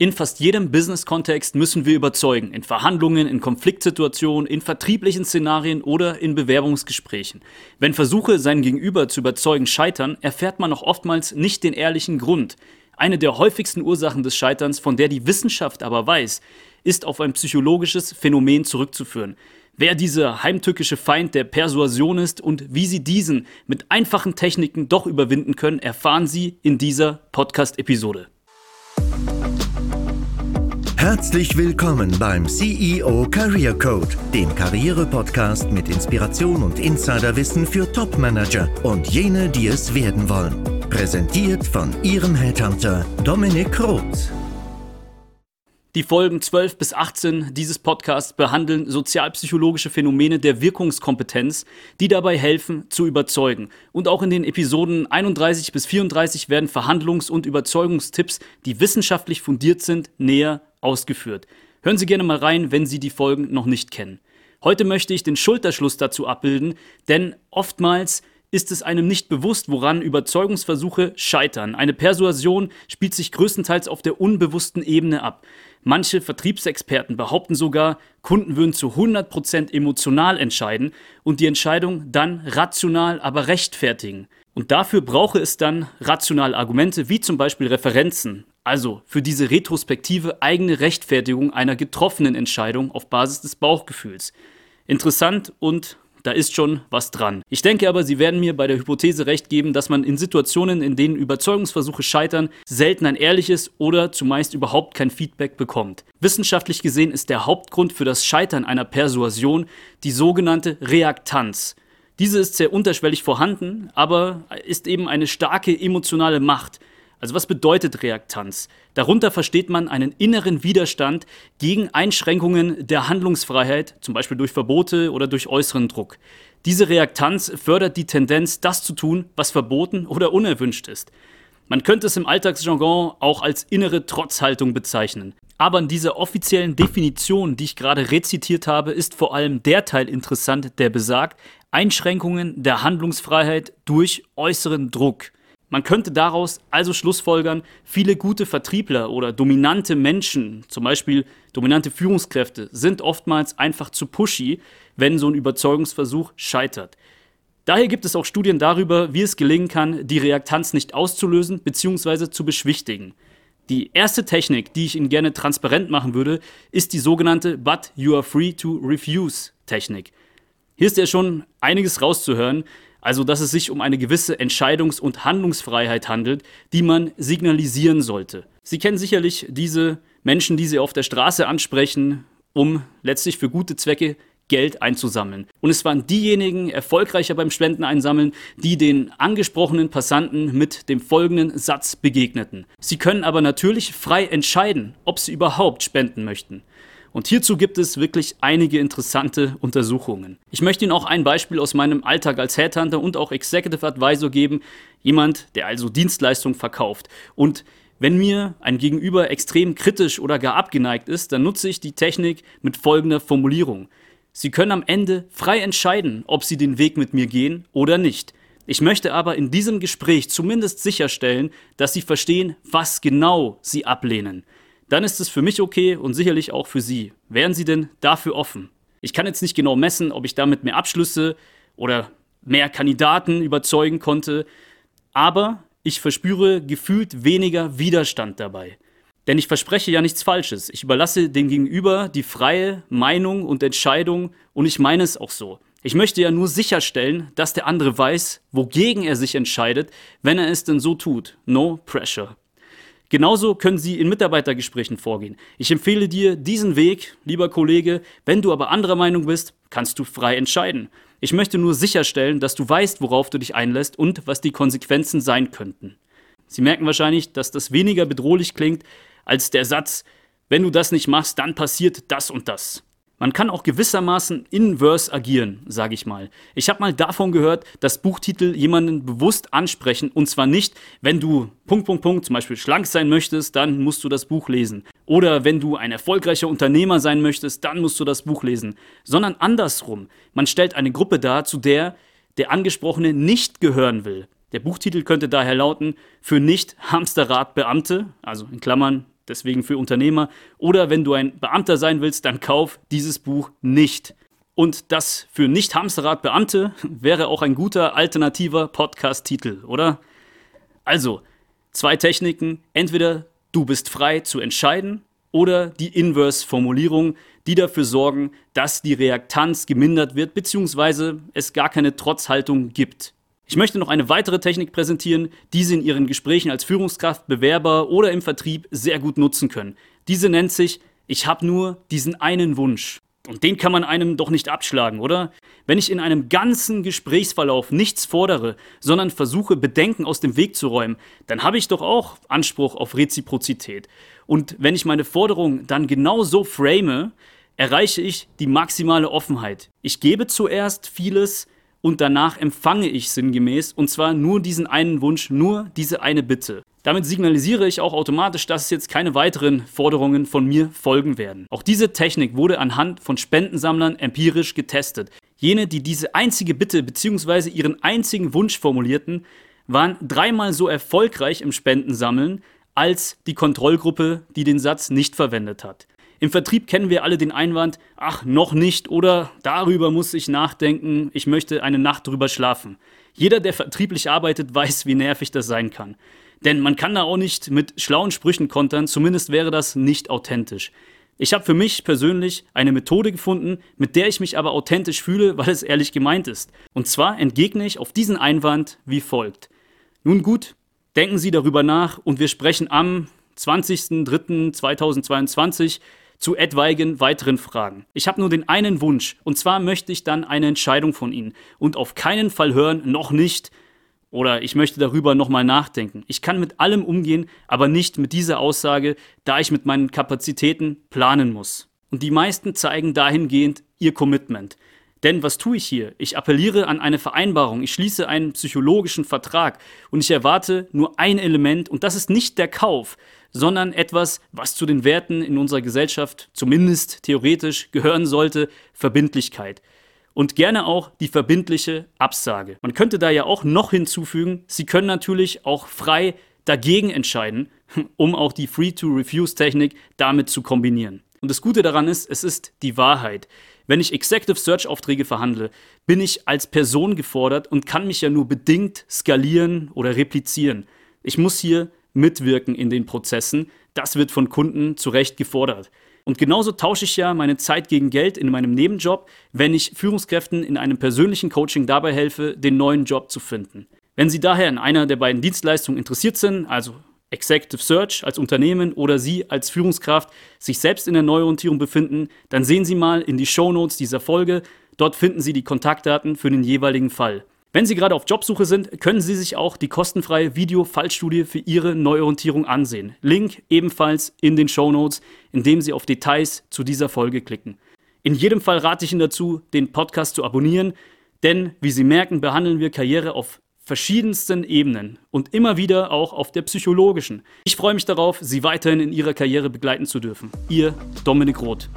In fast jedem Business-Kontext müssen wir überzeugen. In Verhandlungen, in Konfliktsituationen, in vertrieblichen Szenarien oder in Bewerbungsgesprächen. Wenn Versuche, sein Gegenüber zu überzeugen, scheitern, erfährt man auch oftmals nicht den ehrlichen Grund. Eine der häufigsten Ursachen des Scheiterns, von der die Wissenschaft aber weiß, ist auf ein psychologisches Phänomen zurückzuführen. Wer dieser heimtückische Feind der Persuasion ist und wie Sie diesen mit einfachen Techniken doch überwinden können, erfahren Sie in dieser Podcast-Episode. Herzlich willkommen beim CEO Career Code, dem Karriere-Podcast mit Inspiration und Insiderwissen für Topmanager und jene, die es werden wollen. Präsentiert von Ihrem Headhunter Dominik Roth. Die Folgen 12 bis 18 dieses Podcasts behandeln sozialpsychologische Phänomene der Wirkungskompetenz, die dabei helfen, zu überzeugen. Und auch in den Episoden 31 bis 34 werden Verhandlungs- und Überzeugungstipps, die wissenschaftlich fundiert sind, näher ausgeführt. Hören Sie gerne mal rein, wenn Sie die Folgen noch nicht kennen. Heute möchte ich den Schulterschluss dazu abbilden, denn oftmals ist es einem nicht bewusst, woran Überzeugungsversuche scheitern. Eine Persuasion spielt sich größtenteils auf der unbewussten Ebene ab. Manche Vertriebsexperten behaupten sogar, Kunden würden zu 100% emotional entscheiden und die Entscheidung dann rational, aber rechtfertigen. Und dafür brauche es dann rationale Argumente, wie zum Beispiel Referenzen, also für diese retrospektive eigene Rechtfertigung einer getroffenen Entscheidung auf Basis des Bauchgefühls. Interessant und da ist schon was dran. Ich denke aber, Sie werden mir bei der Hypothese recht geben, dass man in Situationen, in denen Überzeugungsversuche scheitern, selten ein ehrliches oder zumeist überhaupt kein Feedback bekommt. Wissenschaftlich gesehen ist der Hauptgrund für das Scheitern einer Persuasion die sogenannte Reaktanz. Diese ist sehr unterschwellig vorhanden, aber ist eben eine starke emotionale Macht, also was bedeutet Reaktanz? Darunter versteht man einen inneren Widerstand gegen Einschränkungen der Handlungsfreiheit, zum Beispiel durch Verbote oder durch äußeren Druck. Diese Reaktanz fördert die Tendenz, das zu tun, was verboten oder unerwünscht ist. Man könnte es im Alltagsjargon auch als innere Trotzhaltung bezeichnen. Aber in dieser offiziellen Definition, die ich gerade rezitiert habe, ist vor allem der Teil interessant, der besagt, Einschränkungen der Handlungsfreiheit durch äußeren Druck. Man könnte daraus also schlussfolgern, viele gute Vertriebler oder dominante Menschen, zum Beispiel dominante Führungskräfte, sind oftmals einfach zu pushy, wenn so ein Überzeugungsversuch scheitert. Daher gibt es auch Studien darüber, wie es gelingen kann, die Reaktanz nicht auszulösen bzw. zu beschwichtigen. Die erste Technik, die ich Ihnen gerne transparent machen würde, ist die sogenannte But you are free to refuse Technik. Hier ist ja schon einiges rauszuhören, also dass es sich um eine gewisse Entscheidungs- und Handlungsfreiheit handelt, die man signalisieren sollte. Sie kennen sicherlich diese Menschen, die Sie auf der Straße ansprechen, um letztlich für gute Zwecke Geld einzusammeln. Und es waren diejenigen erfolgreicher beim Spendeneinsammeln, die den angesprochenen Passanten mit dem folgenden Satz begegneten. Sie können aber natürlich frei entscheiden, ob sie überhaupt spenden möchten. Und hierzu gibt es wirklich einige interessante Untersuchungen. Ich möchte Ihnen auch ein Beispiel aus meinem Alltag als Headhunter und auch Executive Advisor geben. Jemand, der also Dienstleistungen verkauft. Und wenn mir ein Gegenüber extrem kritisch oder gar abgeneigt ist, dann nutze ich die Technik mit folgender Formulierung. Sie können am Ende frei entscheiden, ob Sie den Weg mit mir gehen oder nicht. Ich möchte aber in diesem Gespräch zumindest sicherstellen, dass Sie verstehen, was genau Sie ablehnen dann ist es für mich okay und sicherlich auch für Sie. Wären Sie denn dafür offen? Ich kann jetzt nicht genau messen, ob ich damit mehr Abschlüsse oder mehr Kandidaten überzeugen konnte, aber ich verspüre gefühlt weniger Widerstand dabei. Denn ich verspreche ja nichts Falsches. Ich überlasse dem Gegenüber die freie Meinung und Entscheidung und ich meine es auch so. Ich möchte ja nur sicherstellen, dass der andere weiß, wogegen er sich entscheidet, wenn er es denn so tut. No pressure. Genauso können Sie in Mitarbeitergesprächen vorgehen. Ich empfehle dir diesen Weg, lieber Kollege. Wenn du aber anderer Meinung bist, kannst du frei entscheiden. Ich möchte nur sicherstellen, dass du weißt, worauf du dich einlässt und was die Konsequenzen sein könnten. Sie merken wahrscheinlich, dass das weniger bedrohlich klingt als der Satz, wenn du das nicht machst, dann passiert das und das. Man kann auch gewissermaßen inverse agieren, sage ich mal. Ich habe mal davon gehört, dass Buchtitel jemanden bewusst ansprechen und zwar nicht, wenn du Punkt, Punkt, Punkt zum Beispiel schlank sein möchtest, dann musst du das Buch lesen. Oder wenn du ein erfolgreicher Unternehmer sein möchtest, dann musst du das Buch lesen. Sondern andersrum. Man stellt eine Gruppe dar, zu der der Angesprochene nicht gehören will. Der Buchtitel könnte daher lauten, für nicht Hamsterrad Beamte, also in Klammern deswegen für Unternehmer. Oder wenn du ein Beamter sein willst, dann kauf dieses Buch nicht. Und das für Nicht-Hamsterrad-Beamte wäre auch ein guter alternativer Podcast-Titel, oder? Also, zwei Techniken. Entweder du bist frei zu entscheiden oder die Inverse-Formulierung, die dafür sorgen, dass die Reaktanz gemindert wird bzw. es gar keine Trotzhaltung gibt. Ich möchte noch eine weitere Technik präsentieren, die Sie in Ihren Gesprächen als Führungskraft, Bewerber oder im Vertrieb sehr gut nutzen können. Diese nennt sich Ich habe nur diesen einen Wunsch. Und den kann man einem doch nicht abschlagen, oder? Wenn ich in einem ganzen Gesprächsverlauf nichts fordere, sondern versuche, Bedenken aus dem Weg zu räumen, dann habe ich doch auch Anspruch auf Reziprozität. Und wenn ich meine Forderung dann genau so frame, erreiche ich die maximale Offenheit. Ich gebe zuerst vieles, und danach empfange ich sinngemäß und zwar nur diesen einen Wunsch, nur diese eine Bitte. Damit signalisiere ich auch automatisch, dass jetzt keine weiteren Forderungen von mir folgen werden. Auch diese Technik wurde anhand von Spendensammlern empirisch getestet. Jene, die diese einzige Bitte bzw. ihren einzigen Wunsch formulierten, waren dreimal so erfolgreich im Spendensammeln als die Kontrollgruppe, die den Satz nicht verwendet hat. Im Vertrieb kennen wir alle den Einwand, ach, noch nicht oder darüber muss ich nachdenken, ich möchte eine Nacht drüber schlafen. Jeder, der vertrieblich arbeitet, weiß, wie nervig das sein kann. Denn man kann da auch nicht mit schlauen Sprüchen kontern, zumindest wäre das nicht authentisch. Ich habe für mich persönlich eine Methode gefunden, mit der ich mich aber authentisch fühle, weil es ehrlich gemeint ist. Und zwar entgegne ich auf diesen Einwand wie folgt. Nun gut, denken Sie darüber nach und wir sprechen am 20.03.2022 zu etwaigen weiteren Fragen. Ich habe nur den einen Wunsch, und zwar möchte ich dann eine Entscheidung von Ihnen und auf keinen Fall hören, noch nicht, oder ich möchte darüber nochmal nachdenken. Ich kann mit allem umgehen, aber nicht mit dieser Aussage, da ich mit meinen Kapazitäten planen muss. Und die meisten zeigen dahingehend ihr Commitment. Denn was tue ich hier? Ich appelliere an eine Vereinbarung, ich schließe einen psychologischen Vertrag und ich erwarte nur ein Element und das ist nicht der Kauf, sondern etwas, was zu den Werten in unserer Gesellschaft zumindest theoretisch gehören sollte, Verbindlichkeit. Und gerne auch die verbindliche Absage. Man könnte da ja auch noch hinzufügen, Sie können natürlich auch frei dagegen entscheiden, um auch die Free-to-Refuse-Technik damit zu kombinieren. Und das Gute daran ist, es ist die Wahrheit. Wenn ich Executive Search Aufträge verhandle, bin ich als Person gefordert und kann mich ja nur bedingt skalieren oder replizieren. Ich muss hier mitwirken in den Prozessen. Das wird von Kunden zu Recht gefordert. Und genauso tausche ich ja meine Zeit gegen Geld in meinem Nebenjob, wenn ich Führungskräften in einem persönlichen Coaching dabei helfe, den neuen Job zu finden. Wenn Sie daher in einer der beiden Dienstleistungen interessiert sind, also Executive Search als Unternehmen oder Sie als Führungskraft sich selbst in der Neuorientierung befinden, dann sehen Sie mal in die Show Notes dieser Folge. Dort finden Sie die Kontaktdaten für den jeweiligen Fall. Wenn Sie gerade auf Jobsuche sind, können Sie sich auch die kostenfreie Video-Fallstudie für Ihre Neuorientierung ansehen. Link ebenfalls in den Show Notes, indem Sie auf Details zu dieser Folge klicken. In jedem Fall rate ich Ihnen dazu, den Podcast zu abonnieren, denn wie Sie merken, behandeln wir Karriere auf verschiedensten Ebenen und immer wieder auch auf der psychologischen. Ich freue mich darauf, Sie weiterhin in Ihrer Karriere begleiten zu dürfen. Ihr Dominik Roth.